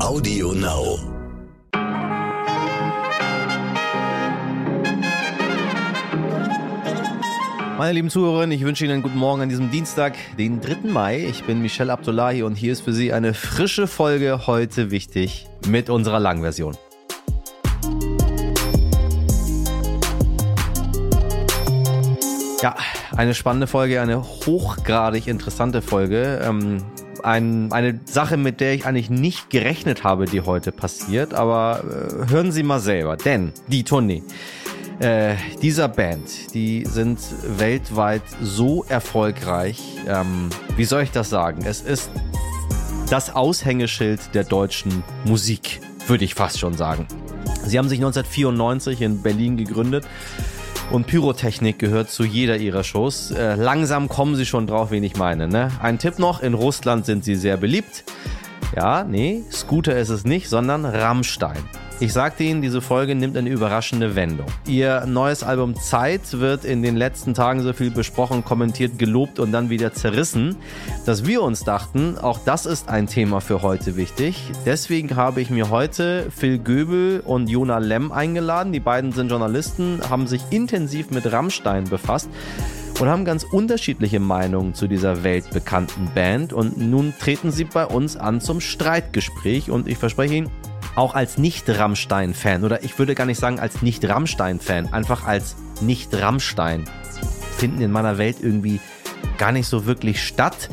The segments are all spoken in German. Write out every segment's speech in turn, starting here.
Audio Now. Meine lieben Zuhörerinnen, ich wünsche Ihnen einen guten Morgen an diesem Dienstag, den 3. Mai. Ich bin Michel Abdullahi und hier ist für Sie eine frische Folge heute wichtig mit unserer Langversion. Ja, eine spannende Folge, eine hochgradig interessante Folge. Ähm, ein, eine Sache, mit der ich eigentlich nicht gerechnet habe, die heute passiert. Aber äh, hören Sie mal selber, denn die Tournee äh, dieser Band, die sind weltweit so erfolgreich. Ähm, wie soll ich das sagen? Es ist das Aushängeschild der deutschen Musik, würde ich fast schon sagen. Sie haben sich 1994 in Berlin gegründet und Pyrotechnik gehört zu jeder ihrer Shows. Äh, langsam kommen sie schon drauf, wen ich meine. Ne? Ein Tipp noch, in Russland sind sie sehr beliebt. Ja, nee, Scooter ist es nicht, sondern Rammstein. Ich sagte Ihnen, diese Folge nimmt eine überraschende Wendung. Ihr neues Album Zeit wird in den letzten Tagen so viel besprochen, kommentiert, gelobt und dann wieder zerrissen, dass wir uns dachten, auch das ist ein Thema für heute wichtig. Deswegen habe ich mir heute Phil Göbel und Jona Lemm eingeladen. Die beiden sind Journalisten, haben sich intensiv mit Rammstein befasst und haben ganz unterschiedliche Meinungen zu dieser weltbekannten Band. Und nun treten sie bei uns an zum Streitgespräch und ich verspreche Ihnen, auch als Nicht-Rammstein-Fan oder ich würde gar nicht sagen als Nicht-Rammstein-Fan, einfach als Nicht-Rammstein finden in meiner Welt irgendwie gar nicht so wirklich statt.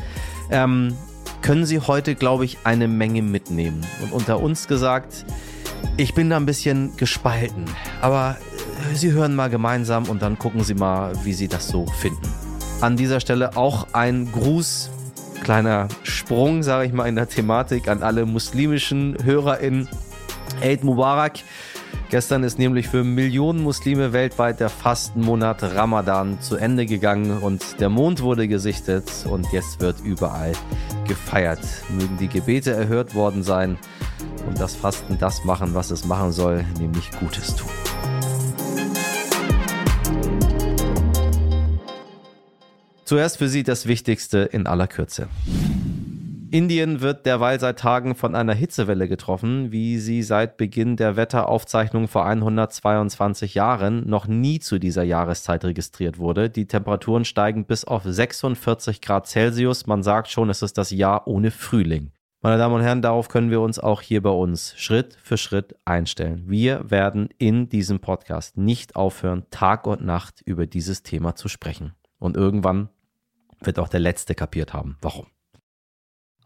Ähm, können Sie heute, glaube ich, eine Menge mitnehmen. Und unter uns gesagt, ich bin da ein bisschen gespalten. Aber äh, Sie hören mal gemeinsam und dann gucken Sie mal, wie Sie das so finden. An dieser Stelle auch ein Gruß, kleiner Sprung, sage ich mal, in der Thematik an alle muslimischen HörerInnen. Eid Mubarak. Gestern ist nämlich für Millionen Muslime weltweit der Fastenmonat Ramadan zu Ende gegangen und der Mond wurde gesichtet und jetzt wird überall gefeiert. Mögen die Gebete erhört worden sein und das Fasten das machen, was es machen soll, nämlich Gutes tun. Zuerst für Sie das Wichtigste in aller Kürze. Indien wird derweil seit Tagen von einer Hitzewelle getroffen, wie sie seit Beginn der Wetteraufzeichnung vor 122 Jahren noch nie zu dieser Jahreszeit registriert wurde. Die Temperaturen steigen bis auf 46 Grad Celsius. Man sagt schon, es ist das Jahr ohne Frühling. Meine Damen und Herren, darauf können wir uns auch hier bei uns Schritt für Schritt einstellen. Wir werden in diesem Podcast nicht aufhören, Tag und Nacht über dieses Thema zu sprechen. Und irgendwann wird auch der Letzte kapiert haben. Warum?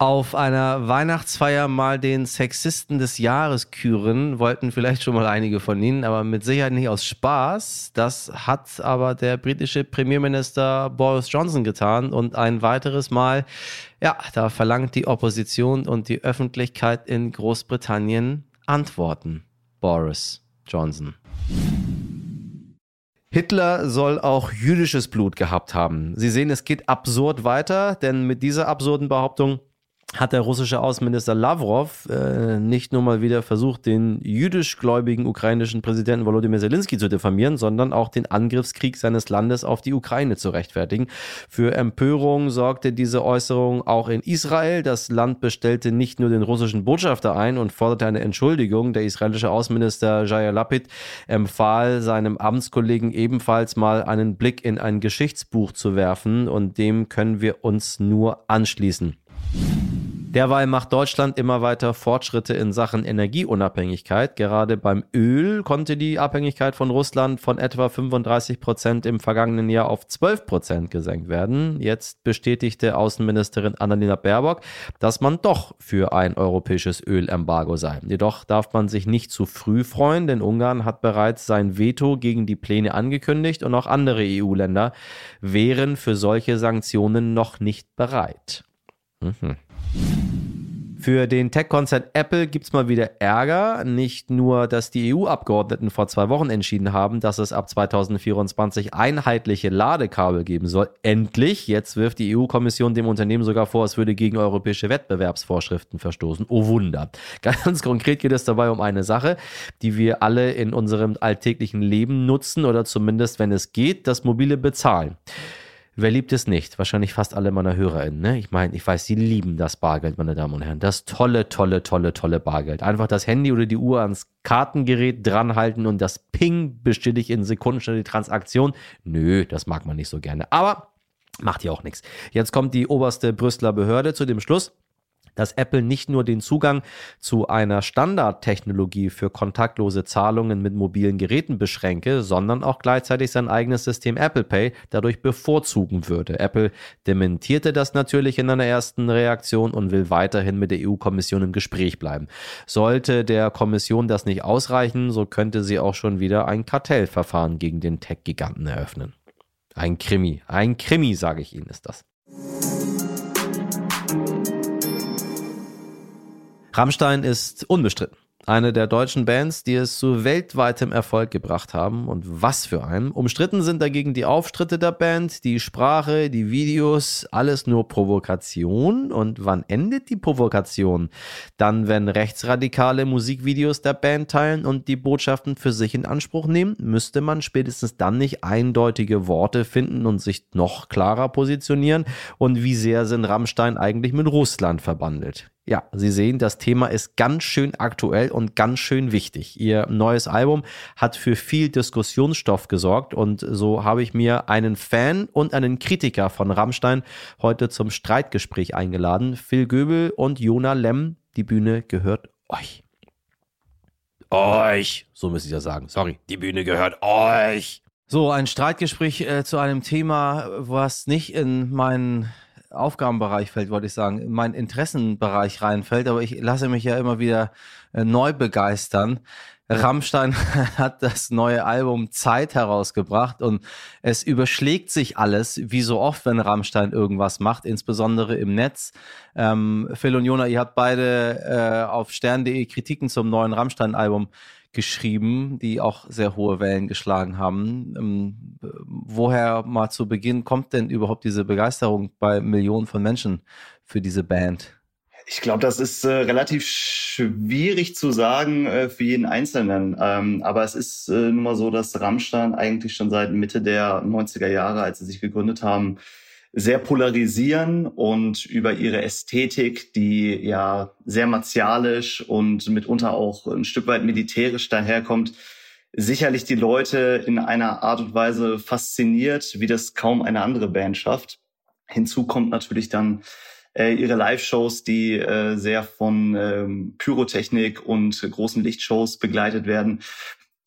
Auf einer Weihnachtsfeier mal den Sexisten des Jahres küren, wollten vielleicht schon mal einige von Ihnen, aber mit Sicherheit nicht aus Spaß. Das hat aber der britische Premierminister Boris Johnson getan und ein weiteres Mal, ja, da verlangt die Opposition und die Öffentlichkeit in Großbritannien Antworten. Boris Johnson. Hitler soll auch jüdisches Blut gehabt haben. Sie sehen, es geht absurd weiter, denn mit dieser absurden Behauptung hat der russische Außenminister Lavrov äh, nicht nur mal wieder versucht, den jüdischgläubigen ukrainischen Präsidenten Volodymyr Zelensky zu diffamieren, sondern auch den Angriffskrieg seines Landes auf die Ukraine zu rechtfertigen. Für Empörung sorgte diese Äußerung auch in Israel. Das Land bestellte nicht nur den russischen Botschafter ein und forderte eine Entschuldigung. Der israelische Außenminister Jair Lapid empfahl seinem Amtskollegen ebenfalls mal einen Blick in ein Geschichtsbuch zu werfen und dem können wir uns nur anschließen. Derweil macht Deutschland immer weiter Fortschritte in Sachen Energieunabhängigkeit. Gerade beim Öl konnte die Abhängigkeit von Russland von etwa 35 Prozent im vergangenen Jahr auf 12 Prozent gesenkt werden. Jetzt bestätigte Außenministerin Annalena Baerbock, dass man doch für ein europäisches Ölembargo sei. Jedoch darf man sich nicht zu früh freuen, denn Ungarn hat bereits sein Veto gegen die Pläne angekündigt und auch andere EU-Länder wären für solche Sanktionen noch nicht bereit. Mhm. Für den Tech-Konzern Apple gibt es mal wieder Ärger. Nicht nur, dass die EU-Abgeordneten vor zwei Wochen entschieden haben, dass es ab 2024 einheitliche Ladekabel geben soll. Endlich. Jetzt wirft die EU-Kommission dem Unternehmen sogar vor, es würde gegen europäische Wettbewerbsvorschriften verstoßen. Oh Wunder. Ganz konkret geht es dabei um eine Sache, die wir alle in unserem alltäglichen Leben nutzen oder zumindest, wenn es geht, das mobile Bezahlen. Wer liebt es nicht? Wahrscheinlich fast alle meiner HörerInnen. Ne? Ich meine, ich weiß, sie lieben das Bargeld, meine Damen und Herren. Das tolle, tolle, tolle, tolle Bargeld. Einfach das Handy oder die Uhr ans Kartengerät dranhalten und das Ping bestätigt in Sekunden schnell die Transaktion. Nö, das mag man nicht so gerne. Aber macht ja auch nichts. Jetzt kommt die oberste Brüsseler Behörde zu dem Schluss dass Apple nicht nur den Zugang zu einer Standardtechnologie für kontaktlose Zahlungen mit mobilen Geräten beschränke, sondern auch gleichzeitig sein eigenes System Apple Pay dadurch bevorzugen würde. Apple dementierte das natürlich in einer ersten Reaktion und will weiterhin mit der EU-Kommission im Gespräch bleiben. Sollte der Kommission das nicht ausreichen, so könnte sie auch schon wieder ein Kartellverfahren gegen den Tech-Giganten eröffnen. Ein Krimi, ein Krimi, sage ich Ihnen, ist das. Rammstein ist unbestritten. Eine der deutschen Bands, die es zu weltweitem Erfolg gebracht haben. Und was für einen. Umstritten sind dagegen die Auftritte der Band, die Sprache, die Videos, alles nur Provokation. Und wann endet die Provokation? Dann, wenn Rechtsradikale Musikvideos der Band teilen und die Botschaften für sich in Anspruch nehmen, müsste man spätestens dann nicht eindeutige Worte finden und sich noch klarer positionieren. Und wie sehr sind Rammstein eigentlich mit Russland verbandelt? Ja, Sie sehen, das Thema ist ganz schön aktuell und ganz schön wichtig. Ihr neues Album hat für viel Diskussionsstoff gesorgt und so habe ich mir einen Fan und einen Kritiker von Rammstein heute zum Streitgespräch eingeladen. Phil Göbel und Jona Lemm. Die Bühne gehört euch. Euch, so müsste ich ja sagen. Sorry, die Bühne gehört euch. So, ein Streitgespräch äh, zu einem Thema, was nicht in meinen Aufgabenbereich fällt, wollte ich sagen, in meinen Interessenbereich reinfällt, aber ich lasse mich ja immer wieder äh, neu begeistern. Rammstein hat das neue Album Zeit herausgebracht und es überschlägt sich alles, wie so oft, wenn Rammstein irgendwas macht, insbesondere im Netz. Ähm, Phil und Jona, ihr habt beide äh, auf stern.de Kritiken zum neuen Rammstein-Album geschrieben, die auch sehr hohe Wellen geschlagen haben. Ähm, woher mal zu Beginn kommt denn überhaupt diese Begeisterung bei Millionen von Menschen für diese Band? Ich glaube, das ist äh, relativ schwierig zu sagen äh, für jeden Einzelnen. Ähm, aber es ist äh, nun mal so, dass Rammstein eigentlich schon seit Mitte der 90er Jahre, als sie sich gegründet haben, sehr polarisieren und über ihre Ästhetik, die ja sehr martialisch und mitunter auch ein Stück weit militärisch daherkommt, sicherlich die Leute in einer Art und Weise fasziniert, wie das kaum eine andere Band schafft. Hinzu kommt natürlich dann äh, ihre Live-Shows, die äh, sehr von ähm, Pyrotechnik und großen Lichtshows begleitet werden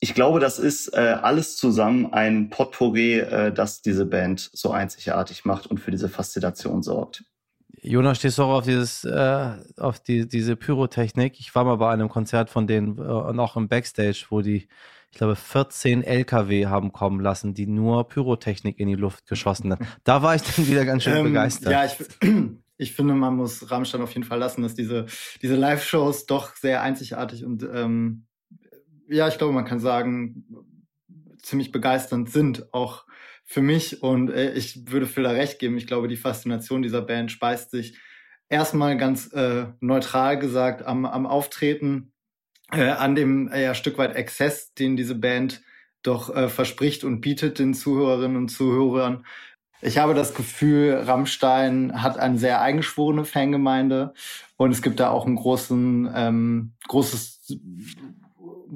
ich glaube, das ist äh, alles zusammen ein Potpourri, äh, das diese Band so einzigartig macht und für diese Faszination sorgt. Jonas, stehst du auch auf dieses, äh, auf die, diese Pyrotechnik? Ich war mal bei einem Konzert von denen äh, und auch im Backstage, wo die, ich glaube, 14 LKW haben kommen lassen, die nur Pyrotechnik in die Luft geschossen haben. Da war ich dann wieder ganz schön ähm, begeistert. Ja, ich, ich finde, man muss Rammstein auf jeden Fall lassen, dass diese, diese Live-Shows doch sehr einzigartig und ähm, ja, ich glaube, man kann sagen, ziemlich begeisternd sind, auch für mich. Und äh, ich würde Phil da recht geben. Ich glaube, die Faszination dieser Band speist sich erstmal ganz äh, neutral gesagt am, am Auftreten, äh, an dem äh, ja, Stück weit Exzess, den diese Band doch äh, verspricht und bietet den Zuhörerinnen und Zuhörern. Ich habe das Gefühl, Rammstein hat eine sehr eingeschworene Fangemeinde und es gibt da auch ein großen, ähm, großes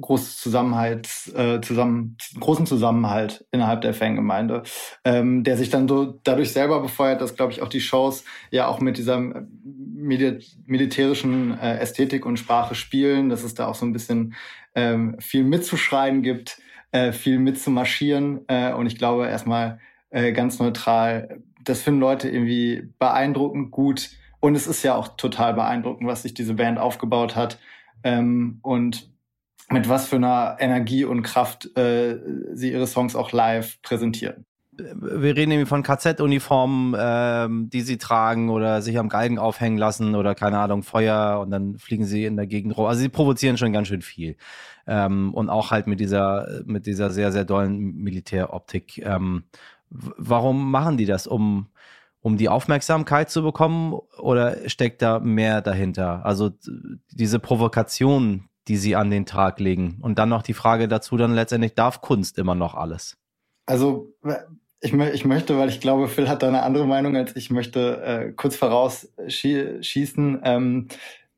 großes Zusammenhalt, äh, zusammen, großen Zusammenhalt innerhalb der Fangemeinde, ähm, der sich dann so dadurch selber befeuert, dass, glaube ich, auch die Shows ja auch mit dieser Mil militärischen äh, Ästhetik und Sprache spielen, dass es da auch so ein bisschen ähm, viel mitzuschreien gibt, äh, viel mitzumarschieren. Äh, und ich glaube erstmal äh, ganz neutral, das finden Leute irgendwie beeindruckend gut. Und es ist ja auch total beeindruckend, was sich diese Band aufgebaut hat. Ähm, und mit was für einer Energie und Kraft äh, sie ihre Songs auch live präsentieren. Wir reden nämlich von KZ-Uniformen, ähm, die sie tragen oder sich am Galgen aufhängen lassen oder keine Ahnung, Feuer und dann fliegen sie in der Gegend rum. Also sie provozieren schon ganz schön viel. Ähm, und auch halt mit dieser, mit dieser sehr, sehr dollen Militäroptik. Ähm, warum machen die das? Um, um die Aufmerksamkeit zu bekommen oder steckt da mehr dahinter? Also diese Provokation, die sie an den Tag legen. Und dann noch die Frage dazu dann letztendlich, darf Kunst immer noch alles? Also ich, ich möchte, weil ich glaube, Phil hat da eine andere Meinung als ich, möchte äh, kurz vorausschießen. Ähm,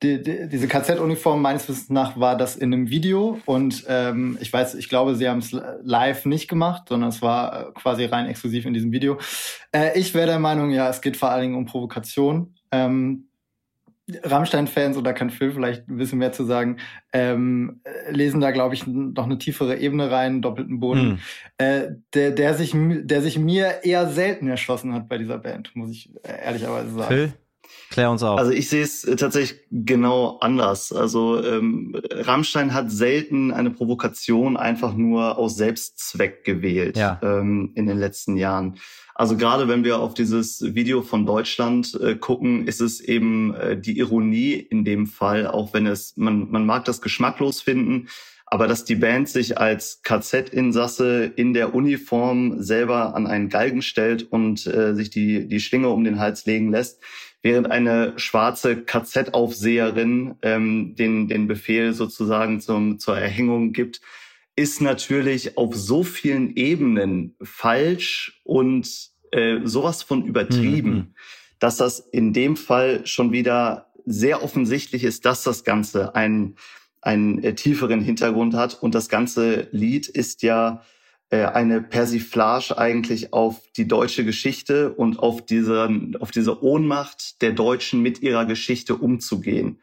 die, die, diese KZ-Uniform meines Wissens nach war das in einem Video und ähm, ich weiß, ich glaube, sie haben es live nicht gemacht, sondern es war äh, quasi rein exklusiv in diesem Video. Äh, ich wäre der Meinung, ja, es geht vor allen Dingen um Provokation. Ähm, Rammstein-Fans, oder kann Phil vielleicht ein bisschen mehr zu sagen, ähm, lesen da, glaube ich, noch eine tiefere Ebene rein, doppelten Boden, hm. äh, der, der, sich, der sich mir eher selten erschlossen hat bei dieser Band, muss ich ehrlicherweise sagen. Phil? Klär uns auf. Also ich sehe es äh, tatsächlich genau anders. Also ähm, Rammstein hat selten eine Provokation einfach nur aus Selbstzweck gewählt ja. ähm, in den letzten Jahren. Also gerade wenn wir auf dieses Video von Deutschland äh, gucken, ist es eben äh, die Ironie in dem Fall, auch wenn es, man, man mag das geschmacklos finden, aber dass die Band sich als KZ-Insasse in der Uniform selber an einen Galgen stellt und äh, sich die, die Schlinge um den Hals legen lässt, während eine schwarze KZ-Aufseherin ähm, den, den Befehl sozusagen zum, zur Erhängung gibt, ist natürlich auf so vielen Ebenen falsch und äh, sowas von übertrieben, mhm. dass das in dem Fall schon wieder sehr offensichtlich ist, dass das Ganze einen, einen äh, tieferen Hintergrund hat. Und das ganze Lied ist ja äh, eine Persiflage eigentlich auf die deutsche Geschichte und auf diese, auf diese Ohnmacht der Deutschen mit ihrer Geschichte umzugehen.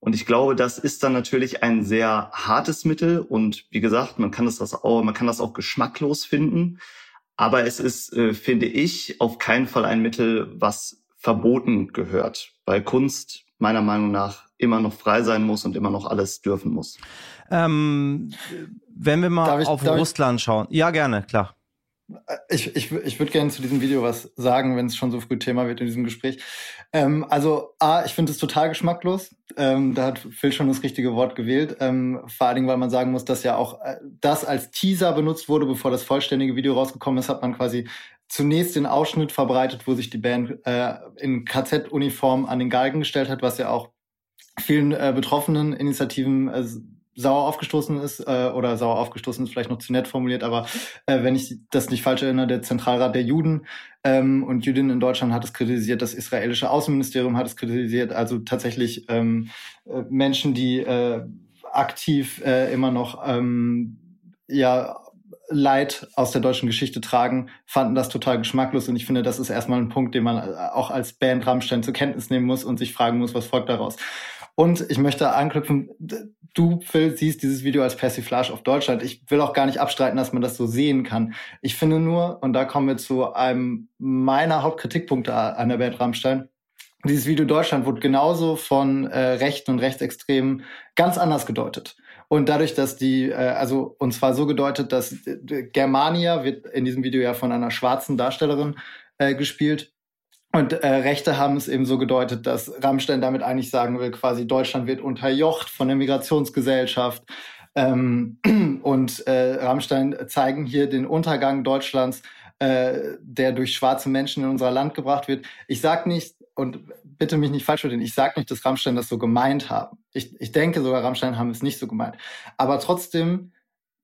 Und ich glaube, das ist dann natürlich ein sehr hartes Mittel und wie gesagt, man kann das auch, man kann das auch geschmacklos finden. Aber es ist, äh, finde ich, auf keinen Fall ein Mittel, was verboten gehört, weil Kunst meiner Meinung nach immer noch frei sein muss und immer noch alles dürfen muss. Ähm, wenn wir mal ich, auf Russland ich? schauen. Ja, gerne, klar. Äh, ich, ich, ich würde gerne zu diesem Video was sagen, wenn es schon so früh Thema wird in diesem Gespräch. Ähm, also, A, ich finde es total geschmacklos. Ähm, da hat Phil schon das richtige Wort gewählt. Ähm, vor allen Dingen, weil man sagen muss, dass ja auch äh, das als Teaser benutzt wurde, bevor das vollständige Video rausgekommen ist, hat man quasi zunächst den Ausschnitt verbreitet, wo sich die Band äh, in KZ-Uniform an den Galgen gestellt hat, was ja auch vielen äh, betroffenen Initiativen äh, sauer aufgestoßen ist, äh, oder sauer aufgestoßen ist vielleicht noch zu nett formuliert, aber äh, wenn ich das nicht falsch erinnere, der Zentralrat der Juden ähm, und Jüdinnen in Deutschland hat es kritisiert, das israelische Außenministerium hat es kritisiert, also tatsächlich ähm, äh, Menschen, die äh, aktiv äh, immer noch ähm, ja Leid aus der deutschen Geschichte tragen, fanden das total geschmacklos. Und ich finde, das ist erstmal ein Punkt, den man äh, auch als Band Rammstein zur Kenntnis nehmen muss und sich fragen muss, was folgt daraus. Und ich möchte anknüpfen, du, Phil, siehst dieses Video als Persiflage auf Deutschland. Ich will auch gar nicht abstreiten, dass man das so sehen kann. Ich finde nur, und da kommen wir zu einem meiner Hauptkritikpunkte an der Band Rammstein, dieses Video Deutschland wurde genauso von äh, Rechten und Rechtsextremen ganz anders gedeutet. Und dadurch, dass die, äh, also und zwar so gedeutet, dass äh, Germania wird in diesem Video ja von einer schwarzen Darstellerin äh, gespielt und äh, Rechte haben es eben so gedeutet, dass Rammstein damit eigentlich sagen will, quasi Deutschland wird unterjocht von der Migrationsgesellschaft. Ähm, und äh, Rammstein zeigen hier den Untergang Deutschlands, äh, der durch schwarze Menschen in unser Land gebracht wird. Ich sage nicht, und bitte mich nicht falsch verstehen, ich sage nicht, dass Rammstein das so gemeint haben. Ich, ich denke sogar, Rammstein haben es nicht so gemeint. Aber trotzdem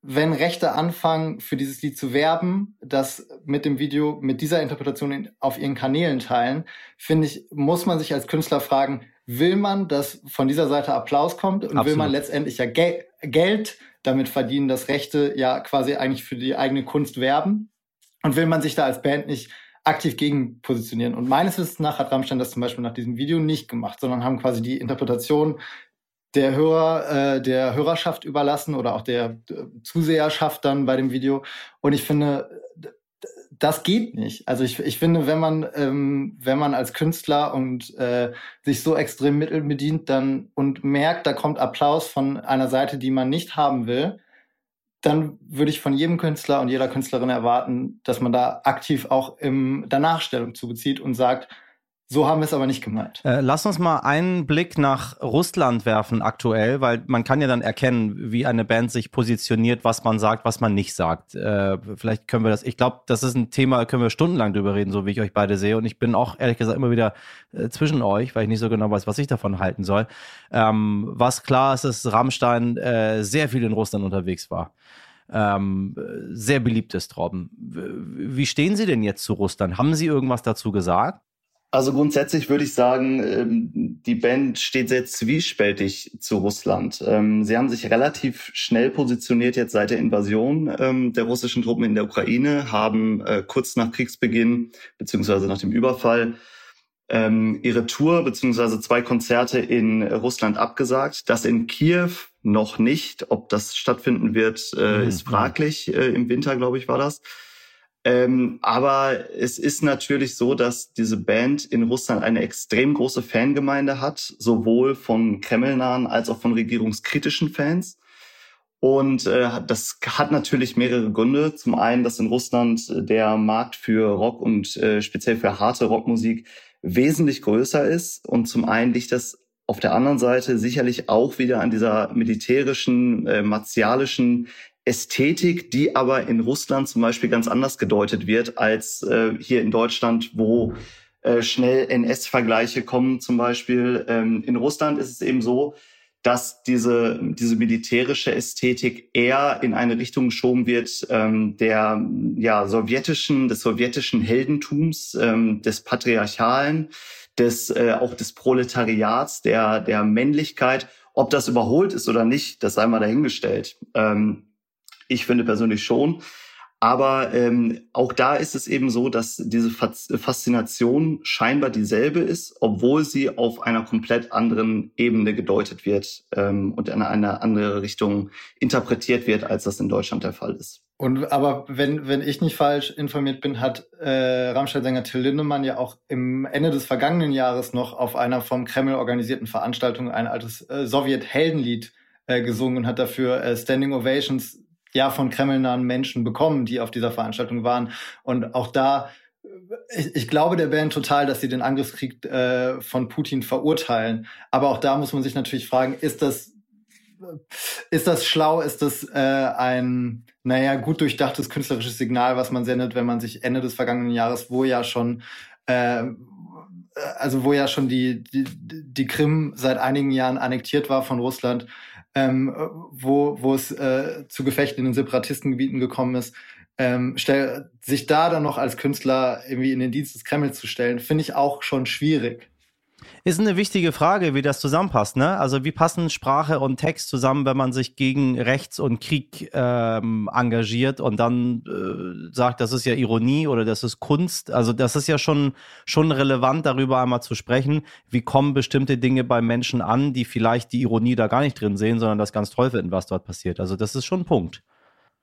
wenn Rechte anfangen, für dieses Lied zu werben, das mit dem Video, mit dieser Interpretation in, auf ihren Kanälen teilen, finde ich, muss man sich als Künstler fragen, will man, dass von dieser Seite Applaus kommt und Absolut. will man letztendlich ja Gel Geld damit verdienen, dass Rechte ja quasi eigentlich für die eigene Kunst werben? Und will man sich da als Band nicht aktiv gegen positionieren. Und meines Wissens nach hat Rammstein das zum Beispiel nach diesem Video nicht gemacht, sondern haben quasi die Interpretation der Hörer, äh, der Hörerschaft überlassen oder auch der äh, Zuseherschaft dann bei dem Video. Und ich finde, das geht nicht. Also ich, ich finde, wenn man, ähm, wenn man als Künstler und äh, sich so extrem Mittel bedient dann und merkt, da kommt Applaus von einer Seite, die man nicht haben will, dann würde ich von jedem Künstler und jeder Künstlerin erwarten, dass man da aktiv auch im danach Stellung zu bezieht und sagt, so haben wir es aber nicht gemeint. Äh, lass uns mal einen Blick nach Russland werfen aktuell, weil man kann ja dann erkennen, wie eine Band sich positioniert, was man sagt, was man nicht sagt. Äh, vielleicht können wir das, ich glaube, das ist ein Thema, können wir stundenlang drüber reden, so wie ich euch beide sehe. Und ich bin auch ehrlich gesagt immer wieder äh, zwischen euch, weil ich nicht so genau weiß, was ich davon halten soll. Ähm, was klar ist, dass Rammstein äh, sehr viel in Russland unterwegs war. ähm, sehr beliebt ist, Robben. Wie stehen Sie denn jetzt zu Russland? Haben Sie irgendwas dazu gesagt? Also grundsätzlich würde ich sagen, ähm, die Band steht sehr zwiespältig zu Russland. Ähm, sie haben sich relativ schnell positioniert jetzt seit der Invasion ähm, der russischen Truppen in der Ukraine, haben äh, kurz nach Kriegsbeginn beziehungsweise nach dem Überfall ihre Tour beziehungsweise zwei Konzerte in Russland abgesagt. Das in Kiew noch nicht. Ob das stattfinden wird, äh, mhm. ist fraglich. Äh, Im Winter, glaube ich, war das. Ähm, aber es ist natürlich so, dass diese Band in Russland eine extrem große Fangemeinde hat, sowohl von Kremlnahen als auch von regierungskritischen Fans. Und äh, das hat natürlich mehrere Gründe. Zum einen, dass in Russland der Markt für Rock und äh, speziell für harte Rockmusik wesentlich größer ist. Und zum einen liegt das auf der anderen Seite sicherlich auch wieder an dieser militärischen, äh, martialischen Ästhetik, die aber in Russland zum Beispiel ganz anders gedeutet wird als äh, hier in Deutschland, wo äh, schnell NS-Vergleiche kommen zum Beispiel. Ähm, in Russland ist es eben so, dass diese, diese militärische Ästhetik eher in eine Richtung geschoben wird ähm, der ja, sowjetischen, des sowjetischen Heldentums, ähm, des Patriarchalen, des, äh, auch des Proletariats, der, der Männlichkeit. Ob das überholt ist oder nicht, das sei mal dahingestellt. Ähm, ich finde persönlich schon. Aber ähm, auch da ist es eben so, dass diese Faszination scheinbar dieselbe ist, obwohl sie auf einer komplett anderen Ebene gedeutet wird ähm, und in eine andere Richtung interpretiert wird, als das in Deutschland der Fall ist. Und aber wenn, wenn ich nicht falsch informiert bin, hat äh, Rammstein-Sänger Till Lindemann ja auch im Ende des vergangenen Jahres noch auf einer vom Kreml organisierten Veranstaltung ein altes äh, Sowjet-Heldenlied äh, gesungen und hat dafür äh, Standing Ovations ja von kremlnahen Menschen bekommen, die auf dieser Veranstaltung waren. Und auch da, ich, ich glaube der Band total, dass sie den Angriffskrieg äh, von Putin verurteilen. Aber auch da muss man sich natürlich fragen, ist das ist das schlau? Ist das äh, ein, naja, gut durchdachtes künstlerisches Signal, was man sendet, wenn man sich Ende des vergangenen Jahres, wo ja schon äh, also wo ja schon die, die, die Krim seit einigen Jahren annektiert war von Russland, ähm, wo, wo es äh, zu Gefechten in den Separatistengebieten gekommen ist, ähm, stell, sich da dann noch als Künstler irgendwie in den Dienst des Kremls zu stellen, finde ich auch schon schwierig. Ist eine wichtige Frage, wie das zusammenpasst. Ne? Also wie passen Sprache und Text zusammen, wenn man sich gegen Rechts und Krieg ähm, engagiert und dann äh, sagt, das ist ja Ironie oder das ist Kunst. Also das ist ja schon, schon relevant, darüber einmal zu sprechen. Wie kommen bestimmte Dinge bei Menschen an, die vielleicht die Ironie da gar nicht drin sehen, sondern das ganz toll finden, was dort passiert. Also das ist schon ein Punkt.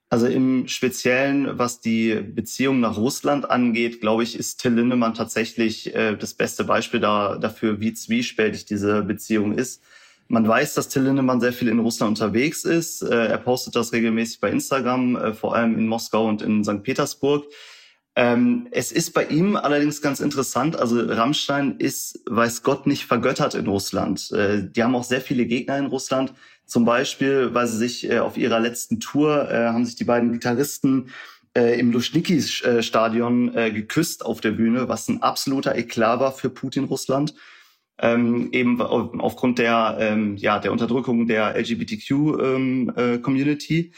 Also im Speziellen, was die Beziehung nach Russland angeht, glaube ich, ist Till Lindemann tatsächlich äh, das beste Beispiel da, dafür, wie zwiespältig diese Beziehung ist. Man weiß, dass Till Lindemann sehr viel in Russland unterwegs ist. Äh, er postet das regelmäßig bei Instagram, äh, vor allem in Moskau und in St. Petersburg. Ähm, es ist bei ihm allerdings ganz interessant. Also Rammstein ist, weiß Gott, nicht vergöttert in Russland. Äh, die haben auch sehr viele Gegner in Russland. Zum Beispiel, weil sie sich äh, auf ihrer letzten Tour äh, haben sich die beiden Gitarristen äh, im Luschniki-Stadion äh, geküsst auf der Bühne, was ein absoluter Eklat war für Putin-Russland. Ähm, eben aufgrund der, ähm, ja, der Unterdrückung der LGBTQ-Community. Ähm, äh,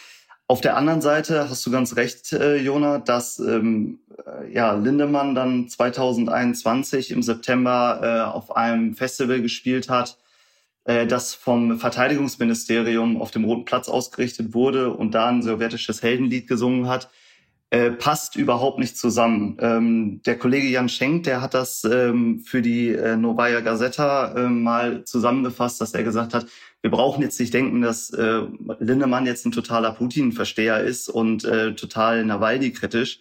auf der anderen Seite hast du ganz recht, äh, Jona, dass ähm, äh, ja, Lindemann dann 2021 im September äh, auf einem Festival gespielt hat, äh, das vom Verteidigungsministerium auf dem Roten Platz ausgerichtet wurde und da ein sowjetisches Heldenlied gesungen hat, äh, passt überhaupt nicht zusammen. Ähm, der Kollege Jan Schenk, der hat das ähm, für die äh, Novaya Gazeta äh, mal zusammengefasst, dass er gesagt hat, wir brauchen jetzt nicht denken, dass äh, Lindemann jetzt ein totaler Putin-Versteher ist und äh, total Nawalny-kritisch,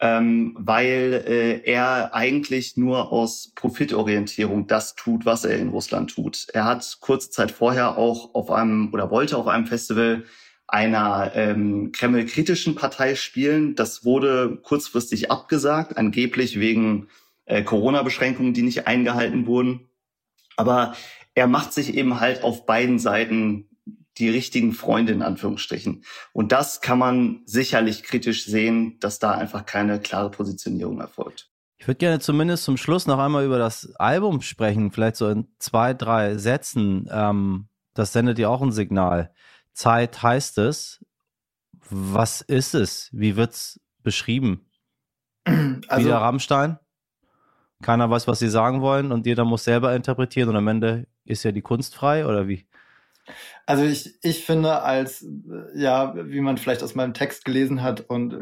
ähm, weil äh, er eigentlich nur aus Profitorientierung das tut, was er in Russland tut. Er hat kurze Zeit vorher auch auf einem oder wollte auf einem Festival einer ähm, Kreml-kritischen Partei spielen. Das wurde kurzfristig abgesagt, angeblich wegen äh, Corona-Beschränkungen, die nicht eingehalten wurden. Aber er macht sich eben halt auf beiden Seiten die richtigen Freunde in Anführungsstrichen. Und das kann man sicherlich kritisch sehen, dass da einfach keine klare Positionierung erfolgt. Ich würde gerne zumindest zum Schluss noch einmal über das Album sprechen, vielleicht so in zwei, drei Sätzen. Ähm, das sendet ja auch ein Signal. Zeit heißt es. Was ist es? Wie wird es beschrieben? Also, Wieder Rammstein? Keiner weiß, was sie sagen wollen und jeder muss selber interpretieren und am Ende ist ja die Kunst frei oder wie? Also ich, ich finde als, ja, wie man vielleicht aus meinem Text gelesen hat und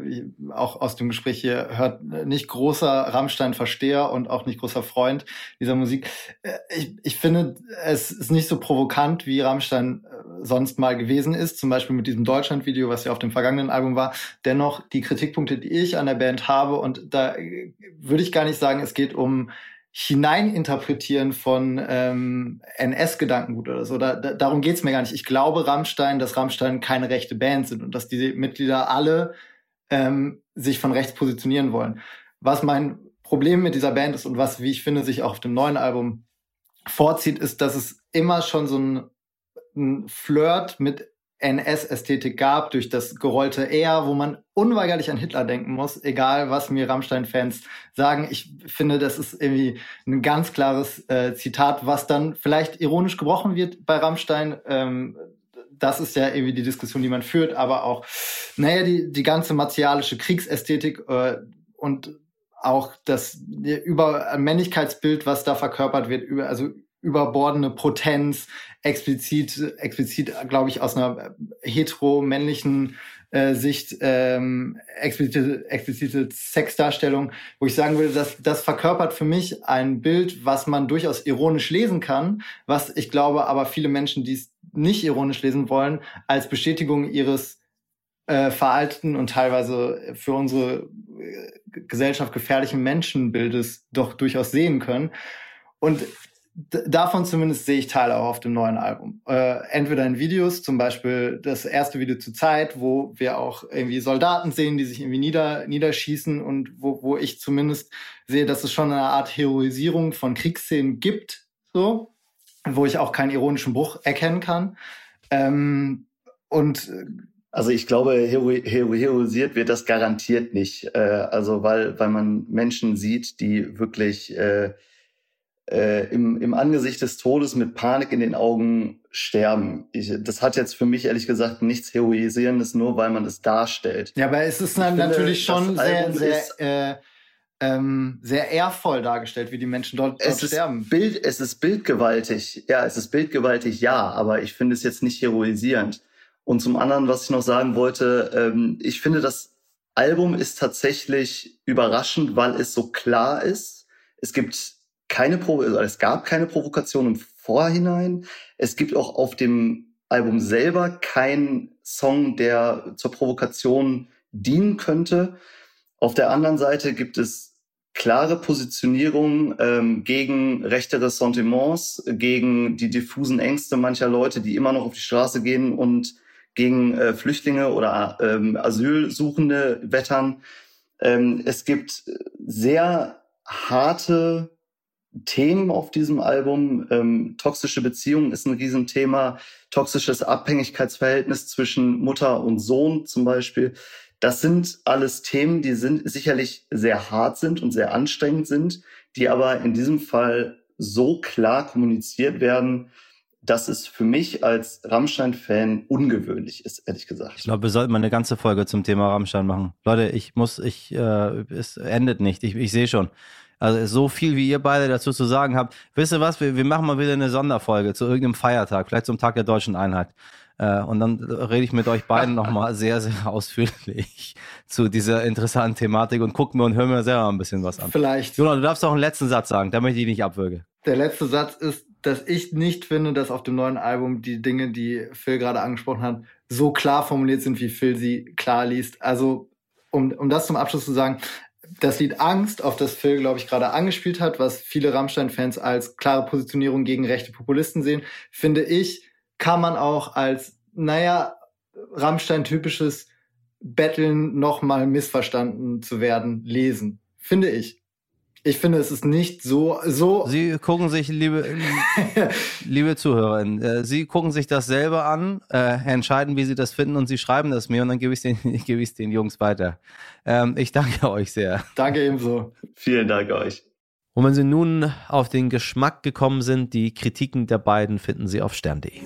auch aus dem Gespräch hier hört, nicht großer Rammstein-Versteher und auch nicht großer Freund dieser Musik. Äh, ich, ich finde, es ist nicht so provokant, wie Rammstein äh, sonst mal gewesen ist, zum Beispiel mit diesem Deutschland-Video, was ja auf dem vergangenen Album war. Dennoch die Kritikpunkte, die ich an der Band habe, und da würde ich gar nicht sagen, es geht um Hineininterpretieren von ähm, NS-Gedankengut oder so. Da, da, darum geht's mir gar nicht. Ich glaube Rammstein, dass Rammstein keine rechte Band sind und dass die Mitglieder alle ähm, sich von rechts positionieren wollen. Was mein Problem mit dieser Band ist und was, wie ich finde, sich auch auf dem neuen Album vorzieht, ist, dass es immer schon so ein, ein Flirt mit NS-Ästhetik gab, durch das gerollte R, wo man unweigerlich an Hitler denken muss, egal was mir Rammstein-Fans sagen. Ich finde, das ist irgendwie ein ganz klares äh, Zitat, was dann vielleicht ironisch gebrochen wird bei Rammstein. Ähm, das ist ja irgendwie die Diskussion, die man führt, aber auch, naja, die, die ganze martialische Kriegsästhetik äh, und auch das über Männlichkeitsbild, was da verkörpert wird, über, also überbordene Potenz, explizit, explizit, glaube ich, aus einer hetero-männlichen äh, Sicht ähm, explizite, explizite Sexdarstellung, wo ich sagen würde, dass das verkörpert für mich ein Bild, was man durchaus ironisch lesen kann, was ich glaube aber viele Menschen, die es nicht ironisch lesen wollen, als Bestätigung ihres äh, veralteten und teilweise für unsere äh, Gesellschaft gefährlichen Menschenbildes doch durchaus sehen können. Und davon zumindest sehe ich Teile auch auf dem neuen Album. Äh, entweder in Videos, zum Beispiel das erste Video zur Zeit, wo wir auch irgendwie Soldaten sehen, die sich irgendwie nieder, niederschießen und wo, wo ich zumindest sehe, dass es schon eine Art Heroisierung von Kriegsszenen gibt, so, wo ich auch keinen ironischen Bruch erkennen kann. Ähm, und also ich glaube, hero hero heroisiert wird das garantiert nicht. Äh, also weil, weil man Menschen sieht, die wirklich äh, äh, im, im Angesicht des Todes mit Panik in den Augen sterben. Ich, das hat jetzt für mich ehrlich gesagt nichts Heroisierendes, nur weil man es darstellt. Ja, aber es ist dann natürlich schon sehr, sehr, äh, ähm, sehr ehrvoll dargestellt, wie die Menschen dort, dort es sterben. Ist Bild, es ist bildgewaltig. Ja, es ist bildgewaltig, ja, aber ich finde es jetzt nicht heroisierend. Und zum anderen, was ich noch sagen wollte, ähm, ich finde, das Album ist tatsächlich überraschend, weil es so klar ist. Es gibt keine Provo also es gab keine Provokation im Vorhinein. Es gibt auch auf dem Album selber keinen Song, der zur Provokation dienen könnte. Auf der anderen Seite gibt es klare Positionierung ähm, gegen rechte Ressentiments, gegen die diffusen Ängste mancher Leute, die immer noch auf die Straße gehen und gegen äh, Flüchtlinge oder ähm, Asylsuchende wettern. Ähm, es gibt sehr harte Themen auf diesem Album. Ähm, toxische Beziehungen ist ein Riesenthema. Toxisches Abhängigkeitsverhältnis zwischen Mutter und Sohn zum Beispiel. Das sind alles Themen, die sind sicherlich sehr hart sind und sehr anstrengend sind, die aber in diesem Fall so klar kommuniziert werden, dass es für mich als Rammstein-Fan ungewöhnlich ist, ehrlich gesagt. Ich glaube, wir sollten mal eine ganze Folge zum Thema Rammstein machen. Leute, ich muss, ich, äh, es endet nicht. Ich, ich sehe schon. Also so viel, wie ihr beide dazu zu sagen habt. Wisst ihr was? Wir, wir machen mal wieder eine Sonderfolge zu irgendeinem Feiertag, vielleicht zum Tag der deutschen Einheit. Äh, und dann rede ich mit euch beiden nochmal sehr, sehr ausführlich zu dieser interessanten Thematik und gucken wir und hören mir selber ein bisschen was an. Vielleicht. Jonas, du darfst auch einen letzten Satz sagen, damit ich nicht abwürge. Der letzte Satz ist, dass ich nicht finde, dass auf dem neuen Album die Dinge, die Phil gerade angesprochen hat, so klar formuliert sind, wie Phil sie klar liest. Also, um, um das zum Abschluss zu sagen, das Lied Angst, auf das Phil, glaube ich, gerade angespielt hat, was viele Rammstein-Fans als klare Positionierung gegen rechte Populisten sehen, finde ich, kann man auch als, naja, Rammstein-typisches Betteln nochmal missverstanden zu werden lesen. Finde ich. Ich finde, es ist nicht so, so. Sie gucken sich, liebe, liebe Zuhörerinnen, äh, Sie gucken sich das selber an, äh, entscheiden, wie Sie das finden und Sie schreiben das mir und dann gebe ich es den, gebe den Jungs weiter. Ähm, ich danke euch sehr. Danke ebenso. Vielen Dank euch. Und wenn Sie nun auf den Geschmack gekommen sind, die Kritiken der beiden finden Sie auf stern.de.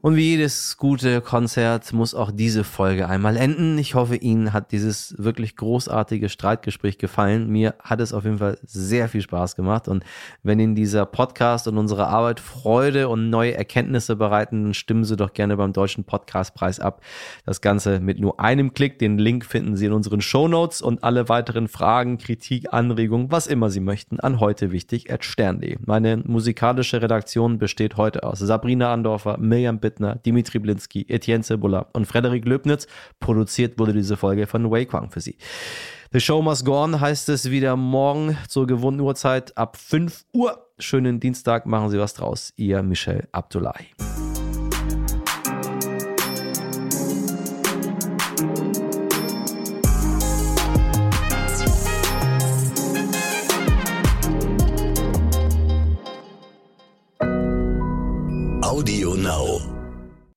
Und wie jedes gute Konzert muss auch diese Folge einmal enden. Ich hoffe, Ihnen hat dieses wirklich großartige Streitgespräch gefallen. Mir hat es auf jeden Fall sehr viel Spaß gemacht. Und wenn Ihnen dieser Podcast und unsere Arbeit Freude und neue Erkenntnisse bereiten, dann stimmen Sie doch gerne beim Deutschen Podcastpreis ab. Das Ganze mit nur einem Klick. Den Link finden Sie in unseren Show Notes und alle weiteren Fragen, Kritik, Anregungen, was immer Sie möchten, an heute wichtig at stern.de. Meine musikalische Redaktion besteht heute aus Sabrina Andorfer, Mirjam Bittner, Dimitri Blinski, Etienne Cebula und Frederik Löbnitz. Produziert wurde diese Folge von Wei Kwang für Sie. The Show Must Go On heißt es wieder morgen zur gewohnten Uhrzeit ab 5 Uhr. Schönen Dienstag, machen Sie was draus. Ihr Michel Abdullahi. Audio Now.